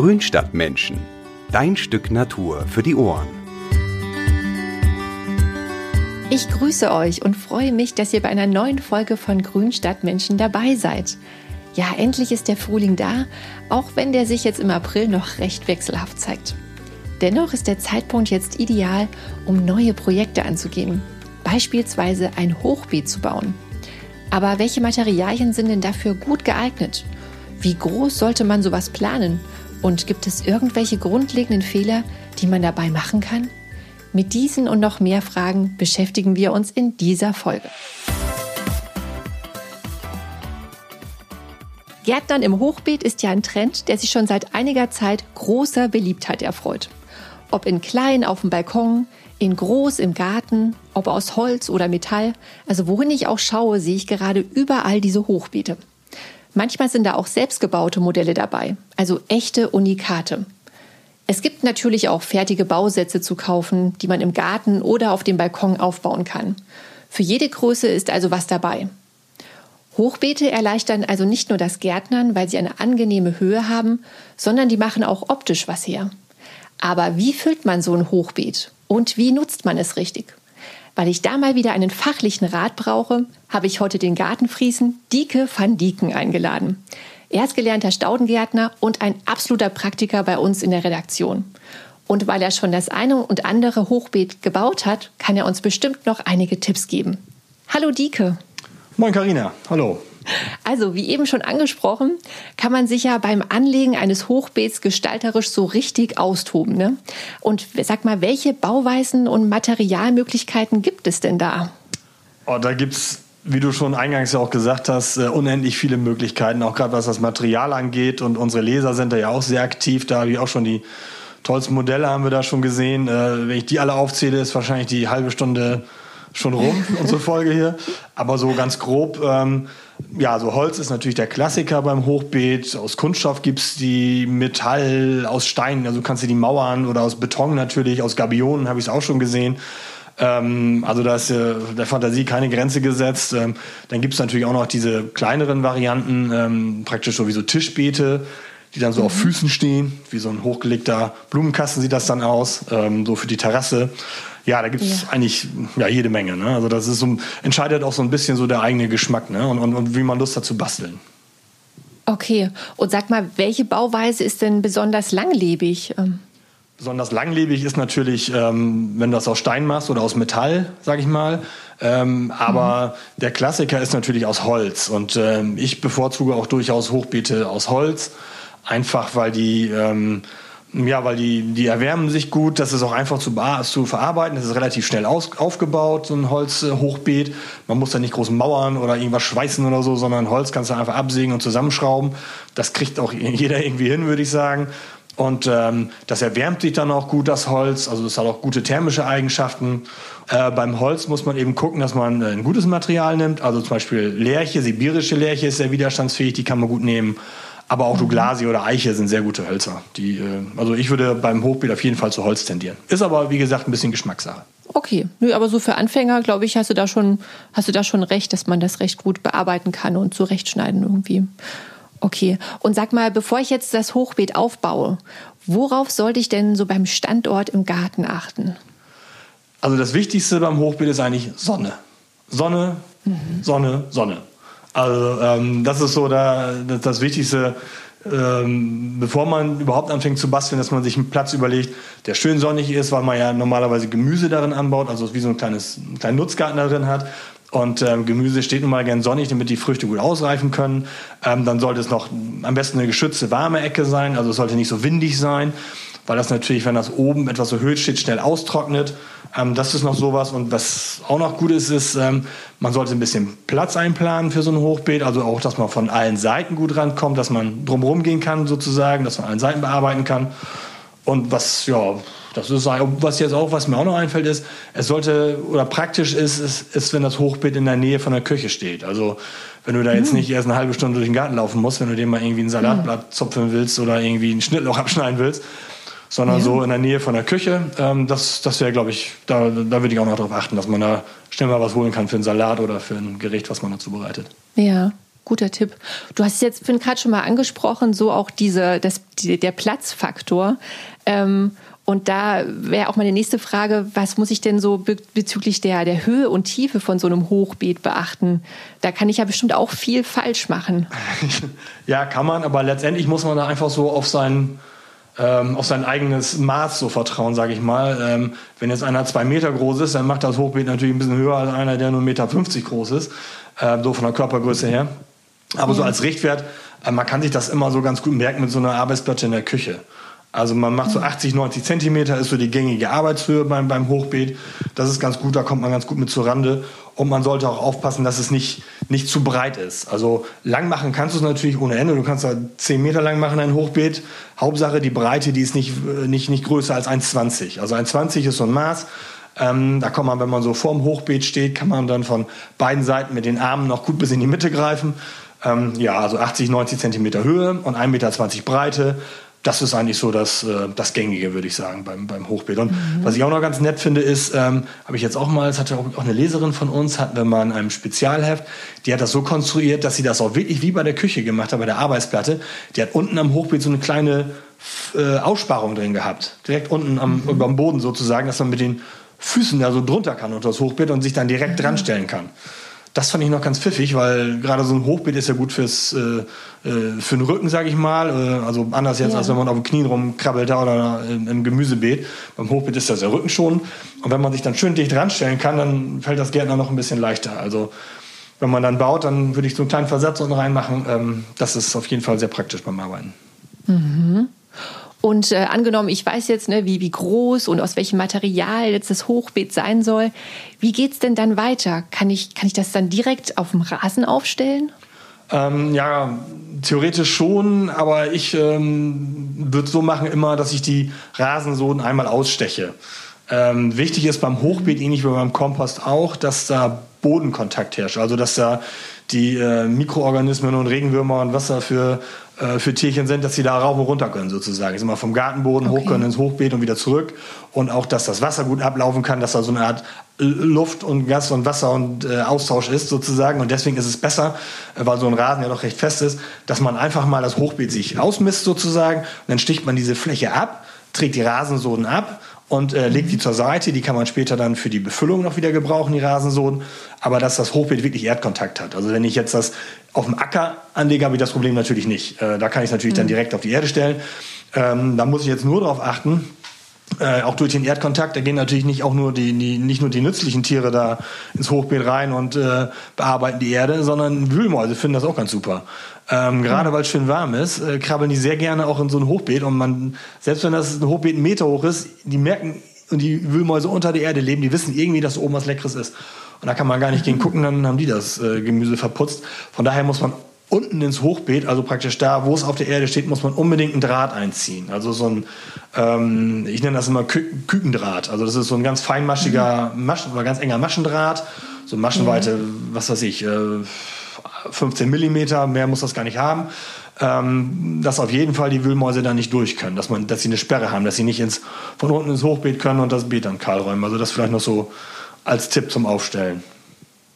Grünstadtmenschen. Dein Stück Natur für die Ohren. Ich grüße euch und freue mich, dass ihr bei einer neuen Folge von Grünstadtmenschen dabei seid. Ja, endlich ist der Frühling da, auch wenn der sich jetzt im April noch recht wechselhaft zeigt. Dennoch ist der Zeitpunkt jetzt ideal, um neue Projekte anzugehen. Beispielsweise ein Hochbeet zu bauen. Aber welche Materialien sind denn dafür gut geeignet? Wie groß sollte man sowas planen? Und gibt es irgendwelche grundlegenden Fehler, die man dabei machen kann? Mit diesen und noch mehr Fragen beschäftigen wir uns in dieser Folge. Gärtnern im Hochbeet ist ja ein Trend, der sich schon seit einiger Zeit großer Beliebtheit erfreut. Ob in klein auf dem Balkon, in groß im Garten, ob aus Holz oder Metall, also wohin ich auch schaue, sehe ich gerade überall diese Hochbeete. Manchmal sind da auch selbstgebaute Modelle dabei, also echte Unikate. Es gibt natürlich auch fertige Bausätze zu kaufen, die man im Garten oder auf dem Balkon aufbauen kann. Für jede Größe ist also was dabei. Hochbeete erleichtern also nicht nur das Gärtnern, weil sie eine angenehme Höhe haben, sondern die machen auch optisch was her. Aber wie füllt man so ein Hochbeet und wie nutzt man es richtig? Weil ich da mal wieder einen fachlichen Rat brauche, habe ich heute den Gartenfriesen Dieke van Dieken eingeladen. Er ist gelernter Staudengärtner und ein absoluter Praktiker bei uns in der Redaktion. Und weil er schon das eine und andere Hochbeet gebaut hat, kann er uns bestimmt noch einige Tipps geben. Hallo Dieke. Moin Karina, hallo. Also, wie eben schon angesprochen, kann man sich ja beim Anlegen eines Hochbeets gestalterisch so richtig austoben. Ne? Und sag mal, welche Bauweisen und Materialmöglichkeiten gibt es denn da? Oh, da gibt es wie du schon eingangs ja auch gesagt hast, uh, unendlich viele Möglichkeiten, auch gerade was das Material angeht. Und unsere Leser sind da ja auch sehr aktiv. Da habe ich auch schon die tollsten Modelle haben wir da schon gesehen. Uh, wenn ich die alle aufzähle, ist wahrscheinlich die halbe Stunde schon rum, unsere Folge hier. Aber so ganz grob, ähm, ja, so Holz ist natürlich der Klassiker beim Hochbeet. Aus Kunststoff gibt's die Metall, aus Stein, also kannst du die Mauern oder aus Beton natürlich, aus Gabionen habe ich es auch schon gesehen. Ähm, also da ist äh, der Fantasie keine Grenze gesetzt. Ähm, dann gibt's natürlich auch noch diese kleineren Varianten, ähm, praktisch so wie so Tischbeete, die dann so mhm. auf Füßen stehen, wie so ein hochgelegter Blumenkasten sieht das dann aus, ähm, so für die Terrasse. Ja, da gibt es ja. eigentlich ja, jede Menge. Ne? Also das ist so, entscheidet auch so ein bisschen so der eigene Geschmack ne? und, und, und wie man Lust hat zu basteln. Okay, und sag mal, welche Bauweise ist denn besonders langlebig? Ähm, besonders langlebig ist natürlich, ähm, wenn du das aus Stein machst oder aus Metall, sag ich mal. Ähm, aber mhm. der Klassiker ist natürlich aus Holz. Und ähm, ich bevorzuge auch durchaus Hochbeete aus Holz, einfach weil die ähm, ja, weil die, die erwärmen sich gut, das ist auch einfach zu, zu verarbeiten, das ist relativ schnell aus, aufgebaut, so ein Holzhochbeet. Man muss da nicht groß mauern oder irgendwas schweißen oder so, sondern Holz kannst du einfach absägen und zusammenschrauben. Das kriegt auch jeder irgendwie hin, würde ich sagen. Und ähm, das erwärmt sich dann auch gut, das Holz. Also es hat auch gute thermische Eigenschaften. Äh, beim Holz muss man eben gucken, dass man äh, ein gutes Material nimmt. Also zum Beispiel Lärche, sibirische Lärche ist sehr widerstandsfähig, die kann man gut nehmen. Aber auch Douglasie oder Eiche sind sehr gute Hölzer. Die, äh, also ich würde beim Hochbeet auf jeden Fall zu Holz tendieren. Ist aber, wie gesagt, ein bisschen Geschmackssache. Okay, Nö, aber so für Anfänger, glaube ich, hast du da schon, hast du da schon recht, dass man das recht gut bearbeiten kann und zurechtschneiden irgendwie. Okay. Und sag mal, bevor ich jetzt das Hochbeet aufbaue, worauf sollte ich denn so beim Standort im Garten achten? Also das Wichtigste beim Hochbeet ist eigentlich Sonne. Sonne, mhm. Sonne, Sonne. Also ähm, das ist so da, das, das Wichtigste, ähm, bevor man überhaupt anfängt zu basteln, dass man sich einen Platz überlegt, der schön sonnig ist, weil man ja normalerweise Gemüse darin anbaut, also wie so ein kleines einen kleinen Nutzgarten darin hat. Und ähm, Gemüse steht nun mal gern sonnig, damit die Früchte gut ausreifen können. Ähm, dann sollte es noch am besten eine geschützte warme Ecke sein, also es sollte nicht so windig sein weil das natürlich, wenn das oben etwas erhöht steht, schnell austrocknet. Ähm, das ist noch sowas. Und was auch noch gut ist, ist, ähm, man sollte ein bisschen Platz einplanen für so ein Hochbeet. Also auch, dass man von allen Seiten gut rankommt, dass man drumherum gehen kann sozusagen, dass man allen Seiten bearbeiten kann. Und was, ja, das ist, was jetzt auch, was mir auch noch einfällt, ist, es sollte, oder praktisch ist, ist, ist, wenn das Hochbeet in der Nähe von der Küche steht. Also, wenn du da jetzt mhm. nicht erst eine halbe Stunde durch den Garten laufen musst, wenn du dir mal irgendwie ein Salatblatt mhm. zupfen willst oder irgendwie ein Schnittloch abschneiden willst, sondern ja. so in der Nähe von der Küche. Ähm, das das wäre, glaube ich, da, da würde ich auch noch darauf achten, dass man da schnell mal was holen kann für einen Salat oder für ein Gericht, was man dazu bereitet. Ja. guter Tipp. Du hast jetzt gerade schon mal angesprochen, so auch diese, das, die, der Platzfaktor. Ähm, und da wäre auch meine nächste Frage, was muss ich denn so be bezüglich der, der Höhe und Tiefe von so einem Hochbeet beachten? Da kann ich ja bestimmt auch viel falsch machen. ja, kann man, aber letztendlich muss man da einfach so auf sein, ähm, auf sein eigenes Maß so vertrauen, sage ich mal. Ähm, wenn jetzt einer zwei Meter groß ist, dann macht das Hochbeet natürlich ein bisschen höher als einer, der nur 1,50 Meter groß ist, äh, so von der Körpergröße her. Aber so als Richtwert, äh, man kann sich das immer so ganz gut merken mit so einer Arbeitsplatte in der Küche. Also man macht so 80, 90 Zentimeter, ist so die gängige Arbeitshöhe beim, beim Hochbeet. Das ist ganz gut, da kommt man ganz gut mit zur Rande. Und man sollte auch aufpassen, dass es nicht, nicht zu breit ist. Also lang machen kannst du es natürlich ohne Ende. Du kannst da 10 Meter lang machen, ein Hochbeet. Hauptsache die Breite, die ist nicht, nicht, nicht größer als 1,20. Also 1,20 ist so ein Maß. Ähm, da kann man, wenn man so vorm Hochbeet steht, kann man dann von beiden Seiten mit den Armen noch gut bis in die Mitte greifen. Ähm, ja, also 80, 90 Zentimeter Höhe und 1,20 Meter Breite das ist eigentlich so das, äh, das Gängige, würde ich sagen, beim, beim Hochbeet. Und mhm. was ich auch noch ganz nett finde, ist, ähm, habe ich jetzt auch mal, es hatte auch, auch eine Leserin von uns, hatten wir mal in einem Spezialheft, die hat das so konstruiert, dass sie das auch wirklich wie bei der Küche gemacht hat, bei der Arbeitsplatte. Die hat unten am Hochbeet so eine kleine äh, Aussparung drin gehabt. Direkt unten am, mhm. dem Boden sozusagen, dass man mit den Füßen da so drunter kann unter das Hochbeet und sich dann direkt mhm. dran stellen kann. Das fand ich noch ganz pfiffig, weil gerade so ein Hochbeet ist ja gut fürs, äh, äh für den Rücken, sage ich mal. Äh, also anders jetzt, ja. als wenn man auf dem Knien rumkrabbelt da oder im Gemüsebeet. Beim Hochbeet ist das ja Rücken schon. Und wenn man sich dann schön dicht ranstellen kann, dann fällt das Gärtner noch ein bisschen leichter. Also wenn man dann baut, dann würde ich so einen kleinen Versatz unten reinmachen. Ähm, das ist auf jeden Fall sehr praktisch beim Arbeiten. Mhm. Und äh, angenommen, ich weiß jetzt, ne, wie, wie groß und aus welchem Material jetzt das Hochbeet sein soll. Wie geht's denn dann weiter? Kann ich, kann ich das dann direkt auf dem Rasen aufstellen? Ähm, ja, theoretisch schon, aber ich ähm, würde so machen immer, dass ich die Rasensoden einmal aussteche. Ähm, wichtig ist beim Hochbeet, ähnlich wie beim Kompost auch, dass da Bodenkontakt herrscht. Also dass da die äh, Mikroorganismen und Regenwürmer und was da für für Tierchen sind, dass sie da rauf und runter können sozusagen. Sie mal vom Gartenboden okay. hoch können ins Hochbeet und wieder zurück und auch, dass das Wasser gut ablaufen kann, dass da so eine Art Luft und Gas und Wasser und äh, Austausch ist sozusagen und deswegen ist es besser, äh, weil so ein Rasen ja doch recht fest ist, dass man einfach mal das Hochbeet sich ausmisst sozusagen und dann sticht man diese Fläche ab, trägt die Rasensoden ab und äh, legt die zur Seite. Die kann man später dann für die Befüllung noch wieder gebrauchen, die Rasensoden. Aber dass das Hochbeet wirklich Erdkontakt hat. Also wenn ich jetzt das auf dem Acker anlege, habe ich das Problem natürlich nicht. Äh, da kann ich natürlich mhm. dann direkt auf die Erde stellen. Ähm, da muss ich jetzt nur darauf achten, äh, auch durch den Erdkontakt, da gehen natürlich nicht auch nur die, die, nicht nur die nützlichen Tiere da ins Hochbeet rein und äh, bearbeiten die Erde, sondern Wühlmäuse finden das auch ganz super. Ähm, gerade mhm. weil es schön warm ist, äh, krabbeln die sehr gerne auch in so ein Hochbeet und man, selbst wenn das ein Hochbeet einen Meter hoch ist, die merken und die Wühlmäuse unter der Erde leben, die wissen irgendwie, dass oben was Leckeres ist. Und da kann man gar nicht gegen gucken, dann haben die das äh, Gemüse verputzt. Von daher muss man unten ins Hochbeet, also praktisch da, wo es auf der Erde steht, muss man unbedingt einen Draht einziehen. Also so ein, ähm, ich nenne das immer Kü Kükendraht. Also das ist so ein ganz feinmaschiger, mhm. Maschen, oder ganz enger Maschendraht. So Maschenweite, mhm. was weiß ich, äh, 15 Millimeter, mehr muss das gar nicht haben. Ähm, dass auf jeden Fall die Wühlmäuse da nicht durch können, dass, man, dass sie eine Sperre haben, dass sie nicht ins, von unten ins Hochbeet können und das Beet dann kahl räumen. Also das vielleicht noch so als Tipp zum Aufstellen.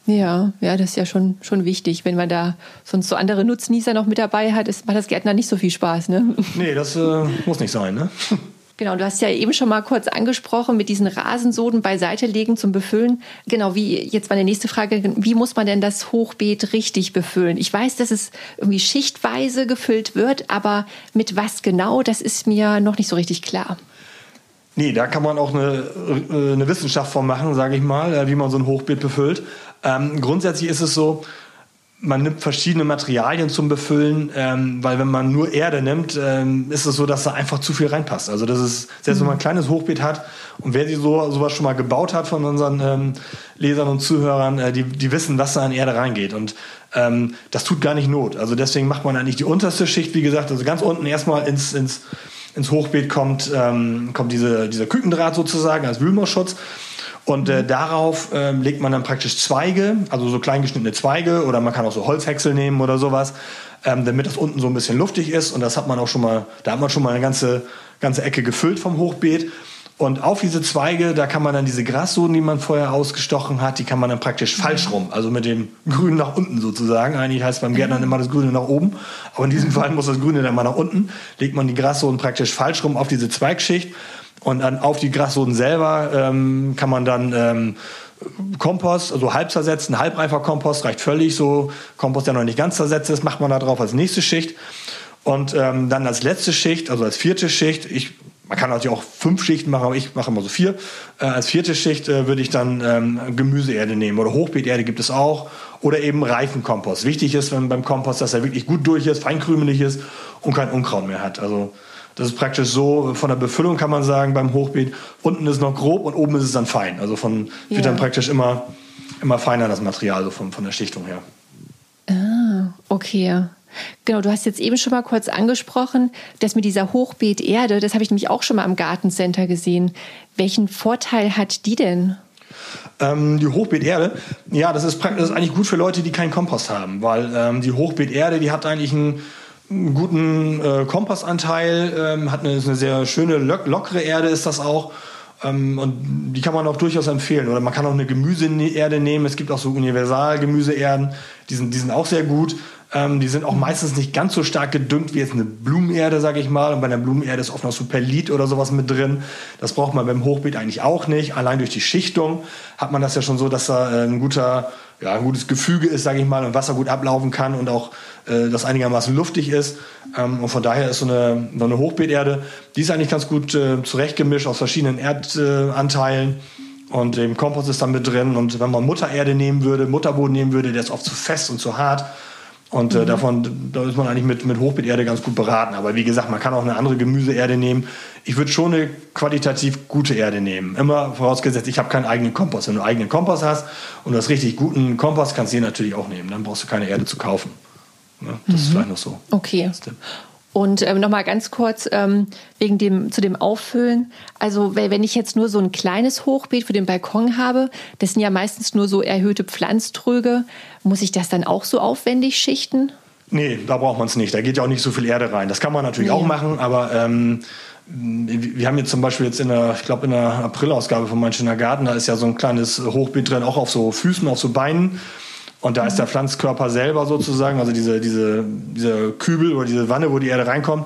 Ja, ja, das ist ja schon, schon wichtig. Wenn man da sonst so andere Nutznießer noch mit dabei hat, ist, macht das Gärtner nicht so viel Spaß, ne? Nee, das äh, muss nicht sein, ne? Genau, du hast ja eben schon mal kurz angesprochen, mit diesen Rasensoden beiseite legen zum Befüllen. Genau, wie, jetzt meine nächste Frage, wie muss man denn das Hochbeet richtig befüllen? Ich weiß, dass es irgendwie schichtweise gefüllt wird, aber mit was genau, das ist mir noch nicht so richtig klar. Nee, da kann man auch eine, äh, eine Wissenschaft von machen, sage ich mal, äh, wie man so ein Hochbeet befüllt. Ähm, grundsätzlich ist es so, man nimmt verschiedene Materialien zum Befüllen, ähm, weil wenn man nur Erde nimmt, ähm, ist es so, dass da einfach zu viel reinpasst. Also das ist, selbst wenn man ein kleines Hochbeet hat und wer die so sowas schon mal gebaut hat von unseren ähm, Lesern und Zuhörern, äh, die, die wissen, was da an Erde reingeht. Und ähm, das tut gar nicht Not. Also deswegen macht man eigentlich die unterste Schicht, wie gesagt, also ganz unten erstmal ins, ins ins Hochbeet kommt, ähm, kommt diese, dieser Kükendraht sozusagen als Wühlmausschutz. Und äh, darauf ähm, legt man dann praktisch Zweige, also so kleingeschnittene Zweige oder man kann auch so Holzhäcksel nehmen oder sowas, ähm, damit das unten so ein bisschen luftig ist. Und das hat man auch schon mal, da hat man schon mal eine ganze, ganze Ecke gefüllt vom Hochbeet. Und auf diese Zweige, da kann man dann diese Grassoden, die man vorher ausgestochen hat, die kann man dann praktisch falsch rum, also mit dem Grün nach unten sozusagen. Eigentlich heißt beim Gärtnern immer das Grüne nach oben, aber in diesem Fall muss das Grüne dann mal nach unten. Legt man die Grassoden praktisch falsch rum auf diese Zweigschicht und dann auf die Grassoden selber ähm, kann man dann ähm, Kompost, also halb zersetzen, halbreifer Kompost reicht völlig. So Kompost, der noch nicht ganz zersetzt ist, macht man da drauf als nächste Schicht. Und ähm, dann als letzte Schicht, also als vierte Schicht, ich man kann natürlich auch fünf Schichten machen, aber ich mache immer so vier. Äh, als vierte Schicht äh, würde ich dann ähm, Gemüseerde nehmen oder Hochbeeterde gibt es auch oder eben Reifenkompost. Wichtig ist wenn, beim Kompost, dass er wirklich gut durch ist, feinkrümelig ist und kein Unkraut mehr hat. Also das ist praktisch so, von der Befüllung kann man sagen beim Hochbeet, unten ist noch grob und oben ist es dann fein. Also von, ja. wird dann praktisch immer, immer feiner das Material, so von, von der Schichtung her. Ah, okay. Genau, du hast jetzt eben schon mal kurz angesprochen, dass mit dieser Hochbeeterde, das habe ich nämlich auch schon mal am Gartencenter gesehen. Welchen Vorteil hat die denn? Ähm, die Hochbeeterde, ja, das ist, das ist eigentlich gut für Leute, die keinen Kompost haben, weil ähm, die Hochbeeterde, die hat eigentlich einen, einen guten äh, Kompostanteil, ähm, hat eine, eine, sehr schöne, lockere Erde ist das auch. Ähm, und die kann man auch durchaus empfehlen. Oder man kann auch eine Gemüseerde nehmen. Es gibt auch so Universal-Gemüseerden, die sind, die sind auch sehr gut. Ähm, die sind auch meistens nicht ganz so stark gedüngt wie jetzt eine Blumenerde, sage ich mal. Und bei einer Blumenerde ist oft noch Superlit oder sowas mit drin. Das braucht man beim Hochbeet eigentlich auch nicht. Allein durch die Schichtung hat man das ja schon so, dass da äh, ein guter, ja, ein gutes Gefüge ist, sage ich mal, und Wasser gut ablaufen kann und auch äh, das einigermaßen luftig ist. Ähm, und von daher ist so eine, so eine Hochbeeterde, die ist eigentlich ganz gut äh, zurechtgemischt aus verschiedenen Erdanteilen. Und im Kompost ist dann mit drin. Und wenn man Muttererde nehmen würde, Mutterboden nehmen würde, der ist oft zu fest und zu hart. Und äh, mhm. davon, da ist man eigentlich mit, mit Hochbeeterde ganz gut beraten. Aber wie gesagt, man kann auch eine andere Gemüseerde nehmen. Ich würde schon eine qualitativ gute Erde nehmen. Immer vorausgesetzt, ich habe keinen eigenen Kompost. Wenn du einen eigenen Kompost hast und du hast richtig guten Kompost, kannst du den natürlich auch nehmen. Dann brauchst du keine Erde zu kaufen. Ja, das mhm. ist vielleicht noch so. Okay. Und ähm, nochmal ganz kurz ähm, wegen dem zu dem Auffüllen. Also wenn ich jetzt nur so ein kleines Hochbeet für den Balkon habe, das sind ja meistens nur so erhöhte Pflanztröge, muss ich das dann auch so aufwendig schichten? Nee, da braucht man es nicht. Da geht ja auch nicht so viel Erde rein. Das kann man natürlich nee. auch machen, aber ähm, wir haben jetzt zum Beispiel jetzt in der, ich glaube in der Aprilausgabe von schöner Garten, da ist ja so ein kleines Hochbeet drin, auch auf so Füßen, auf so Beinen. Und da ist der Pflanzkörper selber sozusagen, also diese, diese, diese Kübel oder diese Wanne, wo die Erde reinkommt,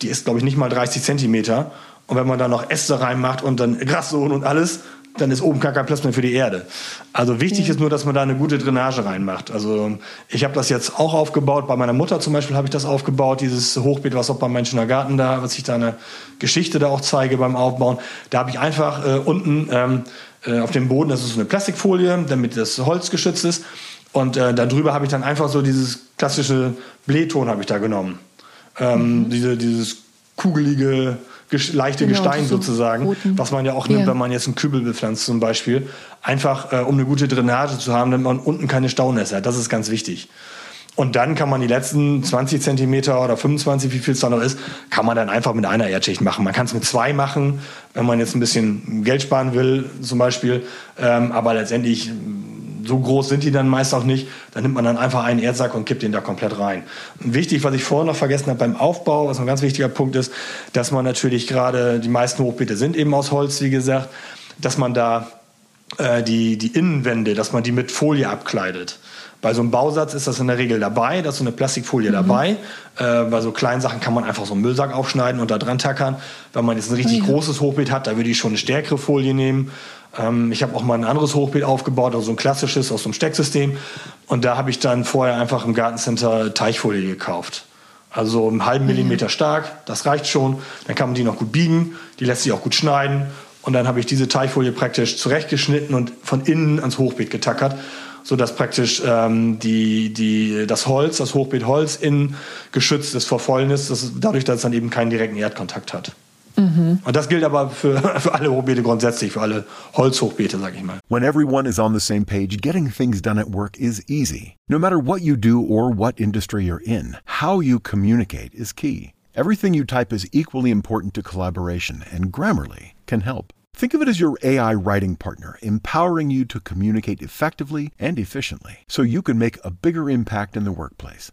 die ist, glaube ich, nicht mal 30 Zentimeter. Und wenn man da noch Äste reinmacht und dann Grassohlen und alles, dann ist oben gar kein Platz mehr für die Erde. Also wichtig ja. ist nur, dass man da eine gute Drainage reinmacht. Also ich habe das jetzt auch aufgebaut. Bei meiner Mutter zum Beispiel habe ich das aufgebaut, dieses Hochbeet, was auch beim Menschener Garten da, was ich da eine Geschichte da auch zeige beim Aufbauen. Da habe ich einfach äh, unten ähm, äh, auf dem Boden, das ist so eine Plastikfolie, damit das Holz geschützt ist. Und äh, darüber habe ich dann einfach so dieses klassische Blähton habe ich da genommen. Ähm, mhm. diese, dieses kugelige, leichte genau, Gestein so sozusagen, roten. was man ja auch nimmt, ja. wenn man jetzt einen Kübel bepflanzt zum Beispiel. Einfach, äh, um eine gute Drainage zu haben, damit man unten keine Staunässe hat. Das ist ganz wichtig. Und dann kann man die letzten 20 Zentimeter oder 25, wie viel es da noch ist, kann man dann einfach mit einer Erdschicht machen. Man kann es mit zwei machen, wenn man jetzt ein bisschen Geld sparen will, zum Beispiel. Ähm, aber letztendlich so groß sind die dann meist auch nicht. Dann nimmt man dann einfach einen Erdsack und kippt den da komplett rein. Wichtig, was ich vorher noch vergessen habe beim Aufbau, was ein ganz wichtiger Punkt ist, dass man natürlich gerade, die meisten Hochbeete sind eben aus Holz, wie gesagt, dass man da äh, die, die Innenwände, dass man die mit Folie abkleidet. Bei so einem Bausatz ist das in der Regel dabei, da ist so eine Plastikfolie mhm. dabei. Äh, bei so kleinen Sachen kann man einfach so einen Müllsack aufschneiden und da dran tackern. Wenn man jetzt ein richtig oh ja. großes Hochbeet hat, da würde ich schon eine stärkere Folie nehmen. Ähm, ich habe auch mal ein anderes Hochbeet aufgebaut, also ein klassisches aus dem Stecksystem. Und da habe ich dann vorher einfach im Gartencenter Teichfolie gekauft. Also einen halben mhm. Millimeter stark, das reicht schon. Dann kann man die noch gut biegen, die lässt sich auch gut schneiden. Und dann habe ich diese Teichfolie praktisch zurechtgeschnitten und von innen ans Hochbeet getackert, sodass praktisch ähm, die, die, das Holz, das Hochbeetholz innen geschützt ist vor Fäulnis, dadurch, dass es dann eben keinen direkten Erdkontakt hat. Mhm. Und das gilt aber für, für alle Hochbeete grundsätzlich, für alle Holzhochbeete, sag ich mal. When everyone is on the same page, getting things done at work is easy. No matter what you do or what industry you're in, how you communicate is key. Everything you type is equally important to collaboration, and Grammarly can help. Think of it as your AI writing partner, empowering you to communicate effectively and efficiently so you can make a bigger impact in the workplace.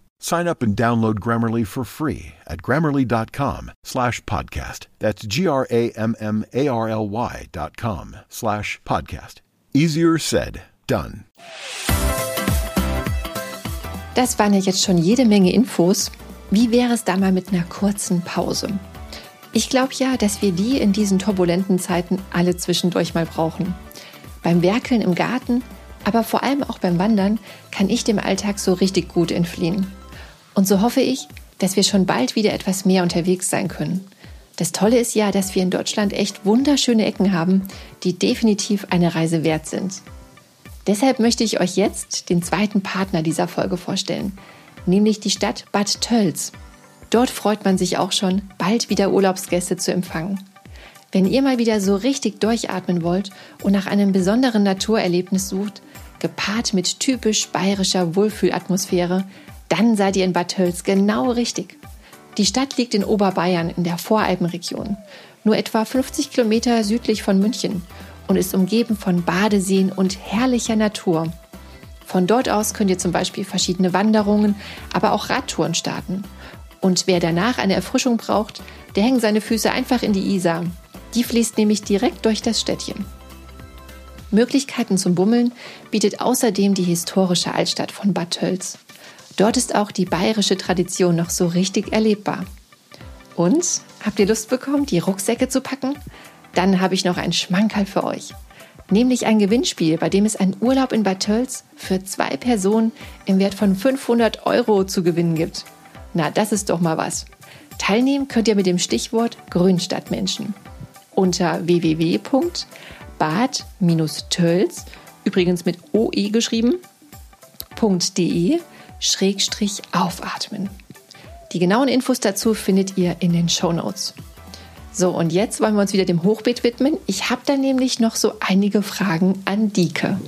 Sign up and download Grammarly for free at grammarly.com slash podcast. That's G-R-A-M-M-A-R-L-Y dot com slash podcast. Easier said, done. Das waren ja jetzt schon jede Menge Infos. Wie wäre es da mal mit einer kurzen Pause? Ich glaube ja, dass wir die in diesen turbulenten Zeiten alle zwischendurch mal brauchen. Beim Werkeln im Garten, aber vor allem auch beim Wandern kann ich dem Alltag so richtig gut entfliehen. Und so hoffe ich, dass wir schon bald wieder etwas mehr unterwegs sein können. Das Tolle ist ja, dass wir in Deutschland echt wunderschöne Ecken haben, die definitiv eine Reise wert sind. Deshalb möchte ich euch jetzt den zweiten Partner dieser Folge vorstellen, nämlich die Stadt Bad Tölz. Dort freut man sich auch schon, bald wieder Urlaubsgäste zu empfangen. Wenn ihr mal wieder so richtig durchatmen wollt und nach einem besonderen Naturerlebnis sucht, gepaart mit typisch bayerischer Wohlfühlatmosphäre, dann seid ihr in Bad Tölz genau richtig. Die Stadt liegt in Oberbayern in der Voralpenregion, nur etwa 50 Kilometer südlich von München und ist umgeben von Badeseen und herrlicher Natur. Von dort aus könnt ihr zum Beispiel verschiedene Wanderungen, aber auch Radtouren starten. Und wer danach eine Erfrischung braucht, der hängt seine Füße einfach in die Isar. Die fließt nämlich direkt durch das Städtchen. Möglichkeiten zum Bummeln bietet außerdem die historische Altstadt von Bad Tölz. Dort ist auch die bayerische Tradition noch so richtig erlebbar. Und habt ihr Lust bekommen, die Rucksäcke zu packen? Dann habe ich noch ein Schmankerl für euch. Nämlich ein Gewinnspiel, bei dem es einen Urlaub in Bad Tölz für zwei Personen im Wert von 500 Euro zu gewinnen gibt. Na, das ist doch mal was. Teilnehmen könnt ihr mit dem Stichwort Grünstadtmenschen. Unter www.bad-tölz, übrigens mit OE geschrieben, .de Schrägstrich aufatmen. Die genauen Infos dazu findet ihr in den Show Notes. So, und jetzt wollen wir uns wieder dem Hochbeet widmen. Ich habe da nämlich noch so einige Fragen an Dike.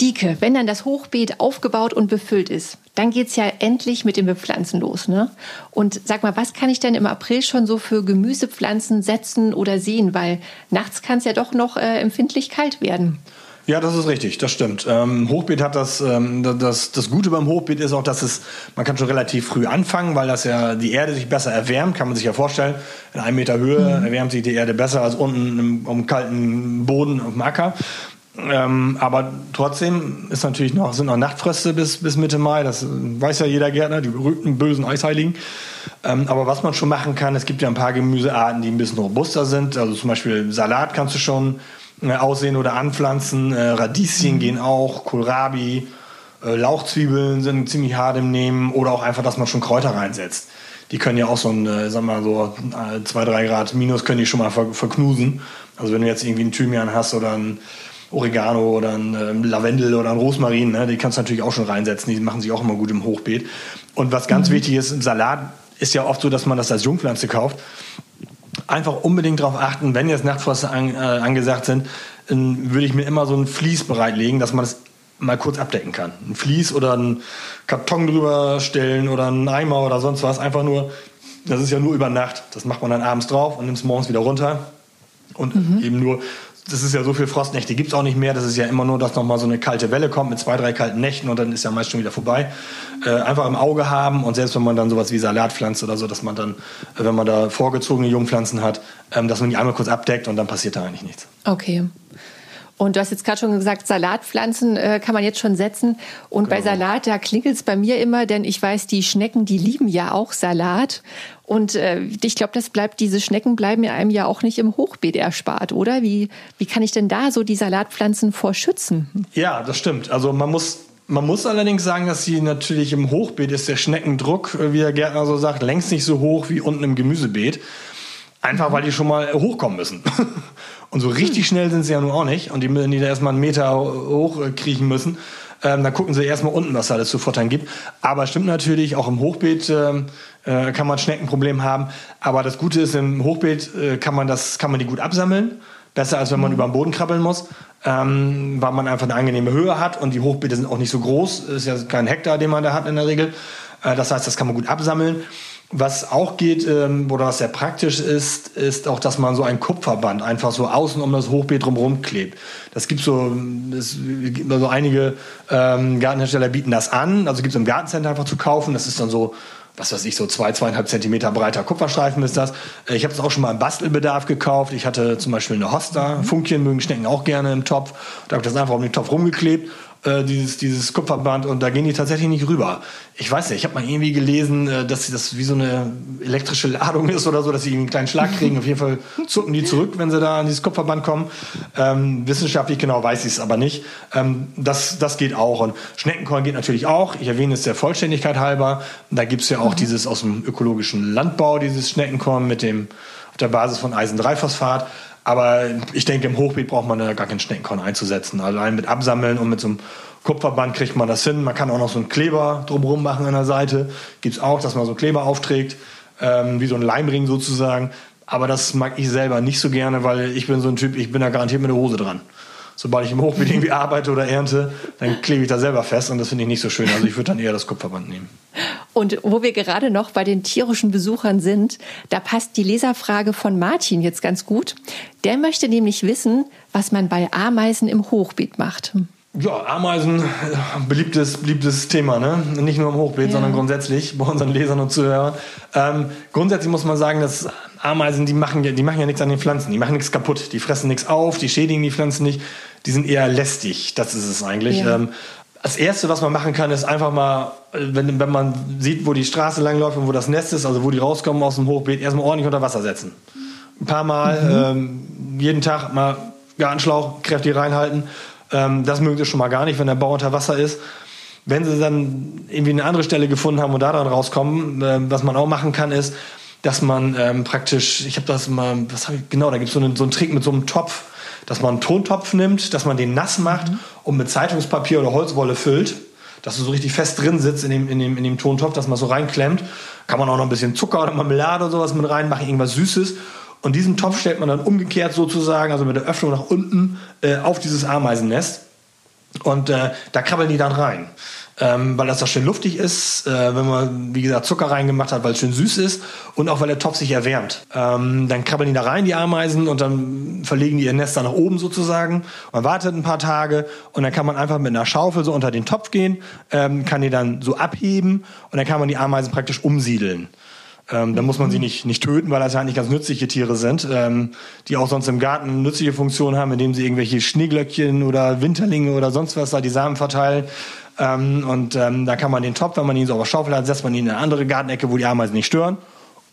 Dike, wenn dann das Hochbeet aufgebaut und befüllt ist, dann geht es ja endlich mit dem Bepflanzen los. Ne? Und sag mal, was kann ich denn im April schon so für Gemüsepflanzen setzen oder sehen? Weil nachts kann es ja doch noch äh, empfindlich kalt werden. Ja, das ist richtig, das stimmt. Ähm, Hochbeet hat das, ähm, das, das Gute beim Hochbeet ist auch, dass es, man kann schon relativ früh anfangen, weil das ja die Erde sich besser erwärmt, kann man sich ja vorstellen. In einem Meter Höhe mhm. erwärmt sich die Erde besser als unten im, im kalten Boden auf dem Acker. Ähm, aber trotzdem ist natürlich noch, sind noch Nachtfröste bis, bis Mitte Mai. Das weiß ja jeder Gärtner, die berühmten bösen Eisheiligen. Ähm, aber was man schon machen kann, es gibt ja ein paar Gemüsearten, die ein bisschen robuster sind. Also zum Beispiel Salat kannst du schon äh, aussehen oder anpflanzen. Äh, Radieschen mhm. gehen auch, Kohlrabi, äh, Lauchzwiebeln sind ziemlich hart im Nehmen oder auch einfach, dass man schon Kräuter reinsetzt. Die können ja auch so ein, äh, sag mal so äh, zwei, drei Grad minus können die schon mal ver verknusen. Also wenn du jetzt irgendwie einen Thymian hast oder ein Oregano oder ein ähm, Lavendel oder ein Rosmarin, ne, die kannst du natürlich auch schon reinsetzen. Die machen sich auch immer gut im Hochbeet. Und was ganz mhm. wichtig ist, im Salat ist ja oft so, dass man das als Jungpflanze kauft einfach unbedingt darauf achten, wenn jetzt Nachtfröste an, äh, angesagt sind, würde ich mir immer so ein Vlies bereitlegen, dass man das mal kurz abdecken kann. Ein Vlies oder einen Karton drüber stellen oder einen Eimer oder sonst was. Einfach nur, das ist ja nur über Nacht. Das macht man dann abends drauf und nimmt es morgens wieder runter. Und mhm. eben nur das ist ja so viel Frostnächte gibt es auch nicht mehr. Das ist ja immer nur, dass nochmal so eine kalte Welle kommt mit zwei, drei kalten Nächten und dann ist ja meist schon wieder vorbei. Äh, einfach im Auge haben und selbst wenn man dann sowas wie Salat pflanzt oder so, dass man dann, äh, wenn man da vorgezogene Jungpflanzen hat, ähm, dass man die einmal kurz abdeckt und dann passiert da eigentlich nichts. Okay. Und du hast jetzt gerade schon gesagt, Salatpflanzen äh, kann man jetzt schon setzen. Und genau. bei Salat, da klingelt es bei mir immer, denn ich weiß, die Schnecken, die lieben ja auch Salat. Und äh, ich glaube, das bleibt, diese Schnecken bleiben ja einem ja auch nicht im Hochbeet erspart, oder? Wie, wie kann ich denn da so die Salatpflanzen vor schützen? Ja, das stimmt. Also man muss man muss allerdings sagen, dass sie natürlich im Hochbeet ist der Schneckendruck, äh, wie der Gärtner so sagt, längst nicht so hoch wie unten im Gemüsebeet. Einfach weil die schon mal hochkommen müssen. Und so richtig schnell sind sie ja nun auch nicht. Und die müssen die da erstmal einen Meter hoch kriechen müssen. Ähm, dann gucken sie erstmal unten, was da alles zu futtern gibt. Aber stimmt natürlich, auch im Hochbeet ähm, äh, kann man Schneckenproblem haben. Aber das Gute ist, im Hochbeet äh, kann man das, kann man die gut absammeln. Besser als wenn man mhm. über den Boden krabbeln muss, ähm, weil man einfach eine angenehme Höhe hat und die Hochbeete sind auch nicht so groß. Ist ja kein Hektar, den man da hat in der Regel. Äh, das heißt, das kann man gut absammeln. Was auch geht ähm, oder was sehr praktisch ist, ist auch, dass man so ein Kupferband einfach so außen um das Hochbeet drumherum klebt. Das gibt so, es gibt so einige ähm, Gartenhersteller bieten das an. Also gibt es im Gartencenter einfach zu kaufen. Das ist dann so was weiß ich, so zwei, zweieinhalb Zentimeter breiter Kupferstreifen ist das. Äh, ich habe es auch schon mal im Bastelbedarf gekauft. Ich hatte zum Beispiel eine Hosta. Mhm. Funkchen mögen Schnecken auch gerne im Topf. Da habe ich das einfach um den Topf rumgeklebt äh, dieses, dieses Kupferband und da gehen die tatsächlich nicht rüber. Ich weiß nicht, ich habe mal irgendwie gelesen, äh, dass das wie so eine elektrische Ladung ist oder so, dass sie einen kleinen Schlag kriegen. Auf jeden Fall zucken die zurück, wenn sie da an dieses Kupferband kommen. Ähm, wissenschaftlich genau weiß ich es aber nicht. Ähm, das, das geht auch. Und Schneckenkorn geht natürlich auch. Ich erwähne es der Vollständigkeit halber. Da gibt es ja auch mhm. dieses aus dem ökologischen Landbau, dieses Schneckenkorn mit dem auf der Basis von Eisen-3-Phosphat. Aber ich denke, im Hochbeet braucht man da gar keinen Schneckenkorn einzusetzen. Allein mit Absammeln und mit so einem Kupferband kriegt man das hin. Man kann auch noch so einen Kleber drumherum machen an der Seite. Gibt es auch, dass man so einen Kleber aufträgt, ähm, wie so ein Leimring sozusagen. Aber das mag ich selber nicht so gerne, weil ich bin so ein Typ, ich bin da garantiert mit der Hose dran sobald ich im Hochbeet irgendwie arbeite oder ernte, dann klebe ich da selber fest und das finde ich nicht so schön. Also ich würde dann eher das Kupferband nehmen. Und wo wir gerade noch bei den tierischen Besuchern sind, da passt die Leserfrage von Martin jetzt ganz gut. Der möchte nämlich wissen, was man bei Ameisen im Hochbeet macht. Ja, Ameisen, beliebtes, beliebtes Thema, ne? Nicht nur im Hochbeet, ja. sondern grundsätzlich bei unseren Lesern und Zuhörern. Ähm, grundsätzlich muss man sagen, dass Ameisen, die machen, ja, die machen ja nichts an den Pflanzen, die machen nichts kaputt, die fressen nichts auf, die schädigen die Pflanzen nicht, die sind eher lästig, das ist es eigentlich. Ja. Ähm, das Erste, was man machen kann, ist einfach mal, wenn, wenn man sieht, wo die Straße langläuft und wo das Nest ist, also wo die rauskommen aus dem Hochbeet, erstmal ordentlich unter Wasser setzen. Ein paar Mal, mhm. ähm, jeden Tag mal Gartenschlauch kräftig reinhalten ähm, das mögen sie schon mal gar nicht, wenn der Bau unter Wasser ist. Wenn sie dann irgendwie eine andere Stelle gefunden haben und da dann rauskommen, äh, was man auch machen kann, ist, dass man ähm, praktisch, ich habe das mal, was habe ich, genau, da gibt so es so einen Trick mit so einem Topf, dass man einen Tontopf nimmt, dass man den nass macht mhm. und mit Zeitungspapier oder Holzwolle füllt, dass du so richtig fest drin sitzt in dem, in dem, in dem Tontopf, dass man so reinklemmt. Kann man auch noch ein bisschen Zucker oder Marmelade oder sowas mit reinmachen, irgendwas Süßes. Und diesen Topf stellt man dann umgekehrt sozusagen, also mit der Öffnung nach unten, äh, auf dieses Ameisennest. Und äh, da krabbeln die dann rein. Ähm, weil das doch schön luftig ist, äh, wenn man, wie gesagt, Zucker reingemacht hat, weil es schön süß ist und auch weil der Topf sich erwärmt. Ähm, dann krabbeln die da rein, die Ameisen, und dann verlegen die ihr Nest dann nach oben sozusagen. Man wartet ein paar Tage und dann kann man einfach mit einer Schaufel so unter den Topf gehen, ähm, kann die dann so abheben und dann kann man die Ameisen praktisch umsiedeln. Ähm, da muss man sie nicht, nicht töten, weil das ja eigentlich ganz nützliche Tiere sind, ähm, die auch sonst im Garten nützliche Funktion haben, indem sie irgendwelche Schneeglöckchen oder Winterlinge oder sonst was da die Samen verteilen. Ähm, und ähm, da kann man den Topf, wenn man ihn so auf der Schaufel hat, setzt man ihn in eine andere Gartenecke, wo die Ameisen nicht stören.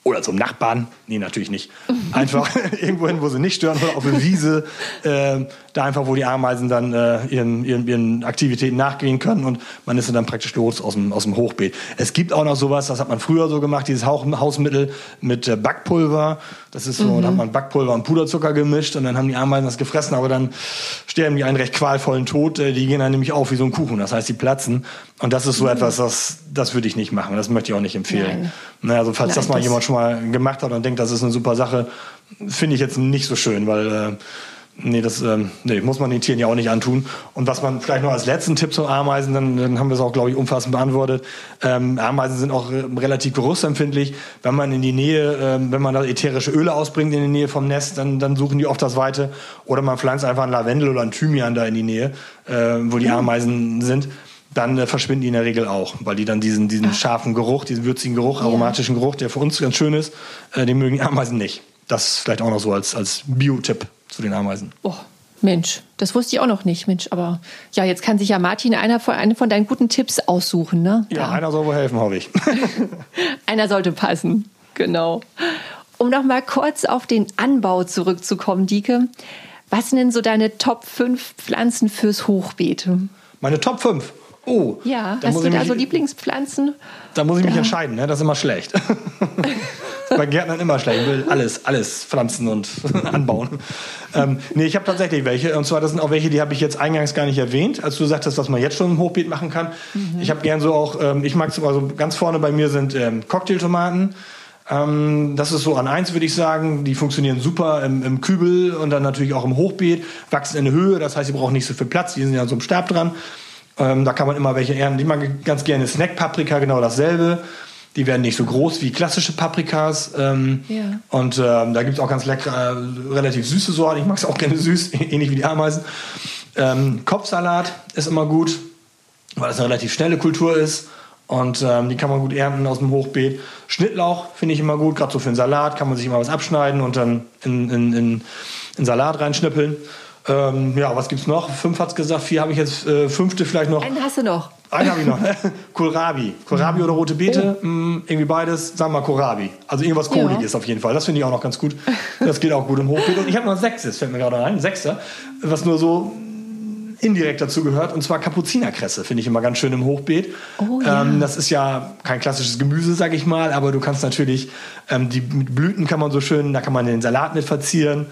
Oder zum Nachbarn. Nee, natürlich nicht. Einfach irgendwo hin, wo sie nicht stören, oder auf eine Wiese. Äh, da einfach, wo die Ameisen dann äh, ihren, ihren, ihren Aktivitäten nachgehen können und man ist dann praktisch los aus dem, aus dem Hochbeet. Es gibt auch noch sowas, das hat man früher so gemacht, dieses Hausmittel mit äh, Backpulver. Das ist so, mhm. da hat man Backpulver und Puderzucker gemischt und dann haben die Ameisen das gefressen, aber dann sterben die einen recht qualvollen Tod. Äh, die gehen dann nämlich auf wie so ein Kuchen, das heißt, die platzen. Und das ist so mhm. etwas, das, das würde ich nicht machen. Das möchte ich auch nicht empfehlen. Naja, also falls Nein, das mal das jemand schon mal gemacht hat und denkt, das ist eine super Sache, finde ich jetzt nicht so schön, weil äh, Nee, das ähm, nee, muss man den Tieren ja auch nicht antun. Und was man vielleicht noch als letzten Tipp zu Ameisen, dann, dann haben wir es auch, glaube ich, umfassend beantwortet. Ähm, Ameisen sind auch äh, relativ geruchsempfindlich. Wenn man in die Nähe, ähm, wenn man da ätherische Öle ausbringt in die Nähe vom Nest, dann, dann suchen die oft das Weite. Oder man pflanzt einfach ein Lavendel oder ein Thymian da in die Nähe, äh, wo die Ameisen sind dann äh, verschwinden die in der Regel auch, weil die dann diesen, diesen scharfen Geruch, diesen würzigen Geruch, aromatischen Geruch, der für uns ganz schön ist, äh, den mögen die Ameisen nicht. Das vielleicht auch noch so als, als Bio-Tipp zu den Ameisen. Oh, Mensch, das wusste ich auch noch nicht, Mensch. Aber ja, jetzt kann sich ja Martin einer von, einen von deinen guten Tipps aussuchen, ne? Ja, da. einer soll wohl helfen, hoffe ich. einer sollte passen, genau. Um noch mal kurz auf den Anbau zurückzukommen, Dieke. Was sind denn so deine Top 5 Pflanzen fürs Hochbeet? Meine Top 5? Oh, Ja, da hast muss du ich da mich- so Lieblingspflanzen? Da muss ich mich Da- entscheiden, ne? das ist immer schlecht. Bei Gärtnern immer schlecht. Ich will alles, alles pflanzen und anbauen. Ähm, nee, ich habe tatsächlich welche. Und zwar, das sind auch welche, die habe ich jetzt eingangs gar nicht erwähnt, als du sagtest, was man jetzt schon im Hochbeet machen kann. Ich habe gern so auch, ähm, ich mag so, also ganz vorne bei mir sind ähm, Cocktailtomaten. Ähm, das ist so an eins, würde ich sagen. Die funktionieren super im, im Kübel und dann natürlich auch im Hochbeet, wachsen in der Höhe. Das heißt, sie brauchen nicht so viel Platz. Die sind ja so im Stab dran. Ähm, da kann man immer welche ernten. Ich mag ganz gerne Snack-Paprika, genau dasselbe. Die werden nicht so groß wie klassische Paprikas. Ähm, Ja. Und ähm, da gibt es auch ganz leckere, äh, relativ süße Sorten. Ich mag es auch gerne süß, ähnlich wie die Ameisen. Ähm, Kopfsalat ist immer gut, weil das eine relativ schnelle Kultur ist. Und ähm, die kann man gut ernten aus dem Hochbeet. Schnittlauch finde ich immer gut, gerade so für einen Salat kann man sich immer was abschneiden und dann in, in, in, in Salat reinschnippeln. Ähm, ja, was gibt's noch? Fünf hat's gesagt, vier habe ich jetzt, äh, fünfte vielleicht noch. Einen hast du noch. Einen habe ich noch. Kohlrabi. Kohlrabi oder rote Beete. Mm, irgendwie beides. Sagen wir mal Kohlrabi. Also irgendwas Ja. Kohliges auf jeden Fall. Das finde ich auch noch ganz gut. Das geht auch gut im Hochbeet. Und ich habe noch ein sechstes, fällt mir gerade ein. Sechster. Was nur so indirekt dazu gehört. Und zwar Kapuzinerkresse finde ich immer ganz schön im Hochbeet. Oh, ja. ähm, das ist ja kein klassisches Gemüse, sag ich mal. Aber du kannst natürlich, ähm, die mit Blüten kann man so schön, da kann man den Salat mit verzieren.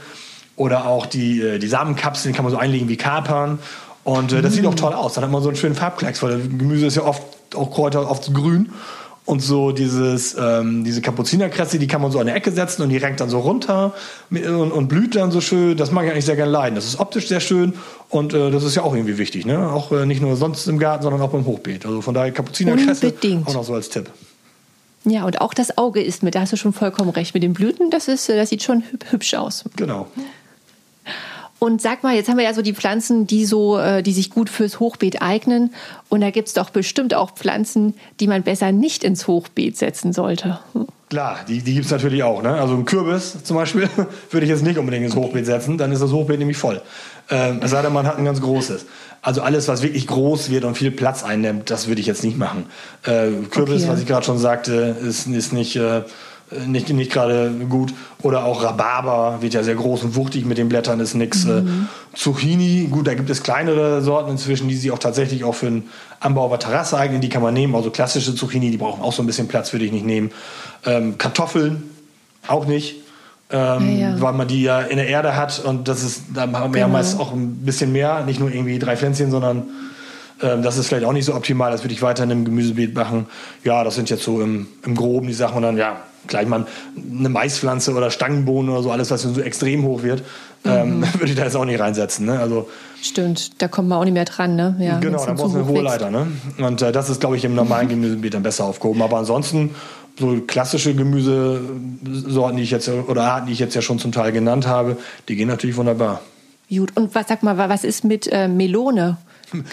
Oder auch die, äh, die Samenkapseln kann man so einlegen wie Kapern. Und äh, das sieht auch toll aus. Dann hat man so einen schönen Farbklecks, weil Gemüse ist ja oft, auch Kräuter, oft grün. Und so dieses, ähm, diese Kapuzinerkresse, die kann man so an der Ecke setzen und die renkt dann so runter mit, und, und blüht dann so schön. Das mag ich eigentlich sehr gerne leiden. Das ist optisch sehr schön und äh, das ist ja auch irgendwie wichtig. Ne? Auch äh, nicht nur sonst im Garten, sondern auch beim Hochbeet. Also von daher Kapuzinerkresse Unbedingt. auch noch so als Tipp. Ja, und auch das Auge ist mit, da hast du schon vollkommen recht. Mit den Blüten, das, ist, äh, das sieht schon hüb- hübsch aus. Genau. Und sag mal, jetzt haben wir ja so die Pflanzen, die so, äh, die sich gut fürs Hochbeet eignen. Und da gibt's doch bestimmt auch Pflanzen, die man besser nicht ins Hochbeet setzen sollte. Klar, die, die gibt es natürlich auch. Ne? Also ein Kürbis zum Beispiel würde ich jetzt nicht unbedingt ins Hochbeet setzen, dann ist das Hochbeet nämlich voll. Ähm, es sei denn, man hat ein ganz großes. Also alles, was wirklich groß wird und viel Platz einnimmt, das würde ich jetzt nicht machen. Äh, Kürbis, Okay. was ich gerade schon sagte, ist, ist nicht, äh, nicht, nicht gerade gut. Oder auch Rhabarber wird ja sehr groß und wuchtig mit den Blättern, ist nix. Äh, Zucchini, gut, da gibt es kleinere Sorten inzwischen, die sich auch tatsächlich auch für einen Anbau auf der Terrasse eignen. Die kann man nehmen. Also klassische Zucchini, die brauchen auch so ein bisschen Platz, würde ich nicht nehmen. Ähm, Kartoffeln auch nicht. Ähm, Ja, ja. Weil man die ja in der Erde hat und das ist, da haben wir ja Genau. meist auch ein bisschen mehr, nicht nur irgendwie drei Pflänzchen, sondern ähm, das ist vielleicht auch nicht so optimal, das würde ich weiter in einem Gemüsebeet machen. Ja, das sind jetzt so im, im Groben die Sachen und dann, ja, gleich mal eine Maispflanze oder Stangenbohnen oder so, alles, was so extrem hoch wird, ähm, Mhm. würde ich da jetzt auch nicht reinsetzen. Ne? Also Stimmt, da kommt man auch nicht mehr dran, ne? Ja, genau, da brauchst du eine hohe. Leiter. Ne? Und äh, das ist, glaube ich, im normalen Gemüsebeet dann besser aufgehoben. Aber ansonsten so klassische Gemüsesorten, die ich jetzt oder Arten, die ich jetzt ja schon zum Teil genannt habe, die gehen natürlich wunderbar. Gut, und was sag mal, was ist mit äh, Melone?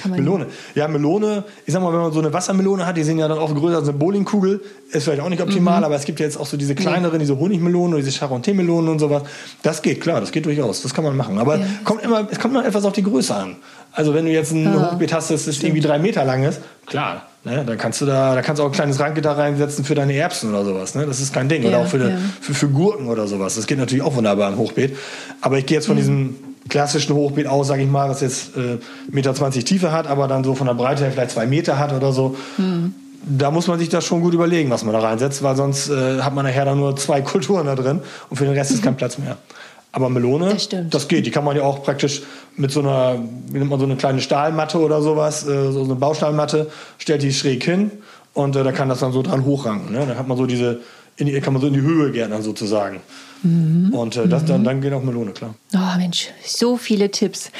Melone. Ja, Melone, ich sag mal, wenn man so eine Wassermelone hat, die sind ja dann oft größer als eine Bowlingkugel, ist vielleicht auch nicht optimal, aber es gibt ja jetzt auch so diese kleineren, diese Honigmelonen oder diese Charentais-Melonen und sowas. Das geht, klar, das geht durchaus, das kann man machen. Aber Ja. kommt immer, es kommt noch etwas auf die Größe an. Also wenn du jetzt ein Ah, Hochbeet hast, das ist irgendwie drei Meter lang ist, klar, ne, dann kannst du da, da kannst du auch ein kleines Randgitter reinsetzen für deine Erbsen oder sowas. Ne? Das ist kein Ding. Ja, oder auch für, ja. für, für Gurken oder sowas. Das geht natürlich auch wunderbar im Hochbeet. Aber ich gehe jetzt von diesem klassischen Hochbeet aus, sage ich mal, was jetzt äh, 1,20 Meter Tiefe hat, aber dann so von der Breite her vielleicht zwei Meter hat oder so. Da muss man sich das schon gut überlegen, was man da reinsetzt, weil sonst äh, hat man nachher dann nur zwei Kulturen da drin und für den Rest ist kein Platz mehr. Aber Melone, Das das geht. Die kann man ja auch praktisch mit so einer, wie nennt man so eine kleine Stahlmatte oder sowas, äh, so eine Baustahlmatte, stellt die schräg hin und äh, da kann das dann so dran hochranken. Ne? Dann hat man so diese, die, kann man so in die Höhe gärtnern sozusagen. Und äh, das, dann, dann geht auch Melone, klar. Oh Mensch, so viele Tipps.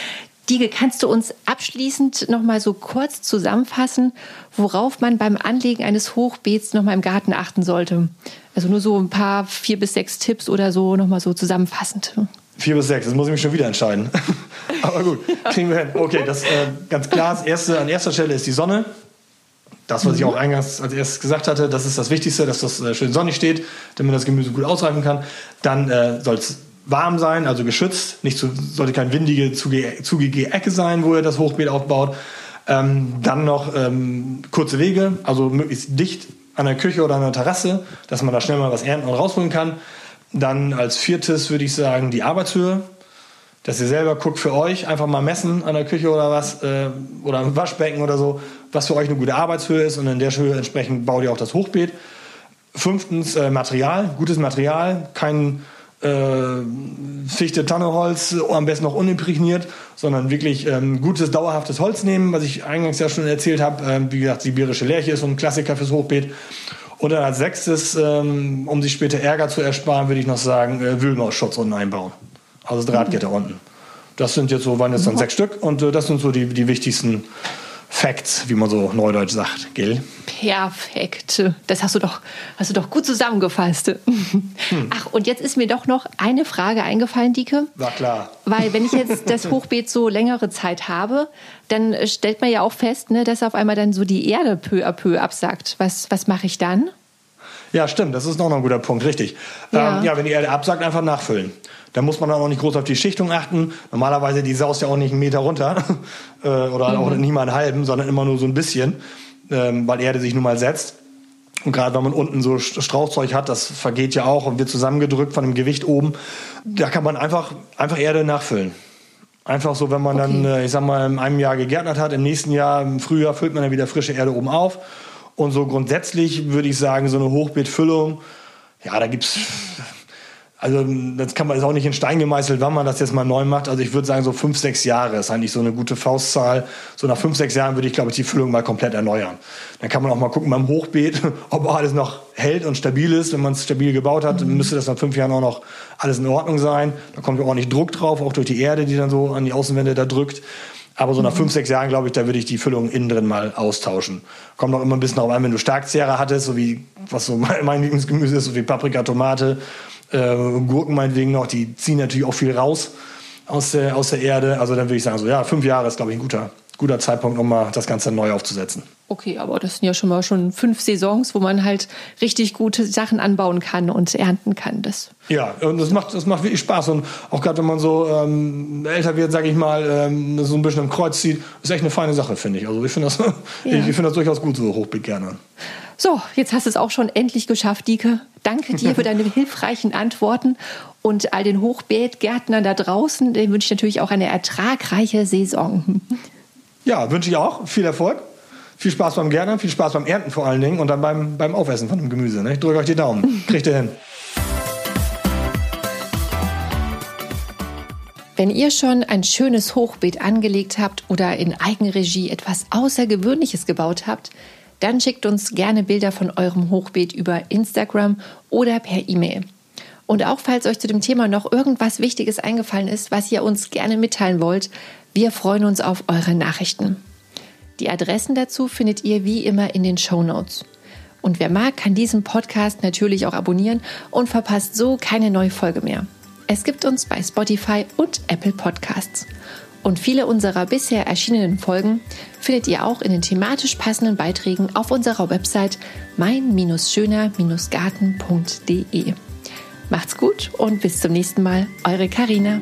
Diege, kannst du uns abschließend noch mal so kurz zusammenfassen, worauf man beim Anlegen eines Hochbeets noch mal im Garten achten sollte? Also nur so ein paar vier bis sechs Tipps oder so noch mal so zusammenfassend. Vier bis sechs, das muss ich mich schon wieder entscheiden. Aber gut, kriegen wir hin. Okay, das äh, ganz klar, das erste, an erster Stelle ist die Sonne. Das, was ich auch eingangs als erstes gesagt hatte, das ist das Wichtigste, dass das äh, schön sonnig steht, damit das Gemüse gut ausreifen kann. Dann äh, soll es warm sein, also geschützt. Nicht zu, sollte keine windige, zugige, zugige Ecke sein, wo ihr das Hochbeet aufbaut. Ähm, dann noch ähm, kurze Wege, also möglichst dicht an der Küche oder an der Terrasse, dass man da schnell mal was ernten und rausholen kann. Dann als viertes würde ich sagen die Arbeitshöhe dass ihr selber guckt für euch, einfach mal messen an der Küche oder was, äh, oder im Waschbecken oder so, was für euch eine gute Arbeitshöhe ist und in der Höhe entsprechend baut ihr auch das Hochbeet. Fünftens äh, Material, gutes Material, kein äh, Fichte, Tanneholz, am besten noch unimprägniert, sondern wirklich ähm, gutes, dauerhaftes Holz nehmen, was ich eingangs ja schon erzählt habe. Ähm, wie gesagt, sibirische Lärche ist so ein Klassiker fürs Hochbeet. Und dann als sechstes, ähm, um sich später Ärger zu ersparen, würde ich noch sagen, äh, Wühlmausschutz unten einbauen. Also Drahtgitter unten. Das sind jetzt so, waren jetzt dann mhm. sechs Stück und äh, das sind so die, die wichtigsten Facts, wie man so neudeutsch sagt, gell? Perfekt. Das hast du doch, hast du doch gut zusammengefasst. Hm. Ach, und jetzt ist mir doch noch eine Frage eingefallen, Dike. War klar. Weil wenn ich jetzt das Hochbeet so längere Zeit habe, dann stellt man ja auch fest, ne, dass auf einmal dann so die Erde peu à peu absackt. Was, was mache ich dann? Ja, stimmt, das ist noch ein guter Punkt, richtig. Ja. Ähm, ja, wenn die Erde absackt, einfach nachfüllen. Da muss man dann auch nicht groß auf die Schichtung achten. Normalerweise, die saust ja auch nicht einen Meter runter äh, oder mhm. auch nicht mal einen halben, sondern immer nur so ein bisschen, ähm, weil Erde sich nun mal setzt. Und gerade wenn man unten so Strauchzeug hat, das vergeht ja auch und wird zusammengedrückt von dem Gewicht oben, da kann man einfach, einfach Erde nachfüllen. Einfach so, wenn man okay. dann, äh, ich sag mal, in einem Jahr gegärtnert hat, im nächsten Jahr, im Frühjahr füllt man dann wieder frische Erde oben auf und so grundsätzlich würde ich sagen, so eine Hochbeetfüllung, ja, da gibt's also das kann man ist auch nicht in Stein gemeißelt, wann man das jetzt mal neu macht. Also ich würde sagen, so fünf, sechs Jahre ist eigentlich so eine gute Faustzahl. So nach fünf, sechs Jahren würde ich, glaube ich, die Füllung mal komplett erneuern. Dann kann man auch mal gucken beim Hochbeet, ob alles noch hält und stabil ist. Wenn man es stabil gebaut hat, mhm. müsste das nach fünf Jahren auch noch alles in Ordnung sein. Da kommt ja ordentlich Druck drauf, auch durch die Erde, die dann so an die Außenwände da drückt. Aber so nach mhm. fünf, sechs Jahren, glaube ich, da würde ich die Füllung innen drin mal austauschen. Kommt auch immer ein bisschen darauf an, wenn du Starkzehrer hattest, so wie, was so mein, mein Lieblingsgemüse ist, so wie Paprika, Tomate, äh, Gurken meinetwegen noch, die ziehen natürlich auch viel raus aus der, aus der Erde. Also dann würde ich sagen, so ja, fünf Jahre ist, glaube ich, ein guter, guter Zeitpunkt, um mal das Ganze neu aufzusetzen. Okay, aber das sind ja schon mal schon fünf Saisons, wo man halt richtig gute Sachen anbauen kann und ernten kann. Das ja, und das macht, das macht wirklich Spaß. Und auch gerade wenn man so ähm, älter wird, sage ich mal, ähm, so ein bisschen im Kreuz zieht, ist echt eine feine Sache, finde ich. Also ich finde das, ja. ich, ich finde das durchaus gut, so Hochbeet gerne. So, jetzt hast du es auch schon endlich geschafft, Dike. Danke dir für deine hilfreichen Antworten und all den Hochbeetgärtnern da draußen, den wünsche ich natürlich auch eine ertragreiche Saison. Ja, wünsche ich auch. Viel Erfolg. Viel Spaß beim Gärtnern, viel Spaß beim Ernten vor allen Dingen und dann beim, beim Aufessen von dem Gemüse. Ne? Ich drücke euch die Daumen. Kriegt ihr hin. Wenn ihr schon ein schönes Hochbeet angelegt habt oder in Eigenregie etwas Außergewöhnliches gebaut habt, dann schickt uns gerne Bilder von eurem Hochbeet über Instagram oder per E-Mail. Und auch falls euch zu dem Thema noch irgendwas Wichtiges eingefallen ist, was ihr uns gerne mitteilen wollt, wir freuen uns auf eure Nachrichten. Die Adressen dazu findet ihr wie immer in den Show Notes. Und wer mag, kann diesen Podcast natürlich auch abonnieren und verpasst so keine neue Folge mehr. Es gibt uns bei Spotify und Apple Podcasts. Und viele unserer bisher erschienenen Folgen findet ihr auch in den thematisch passenden Beiträgen auf unserer Website mein-schöner-garten.de. Macht's gut und bis zum nächsten Mal, eure Karina.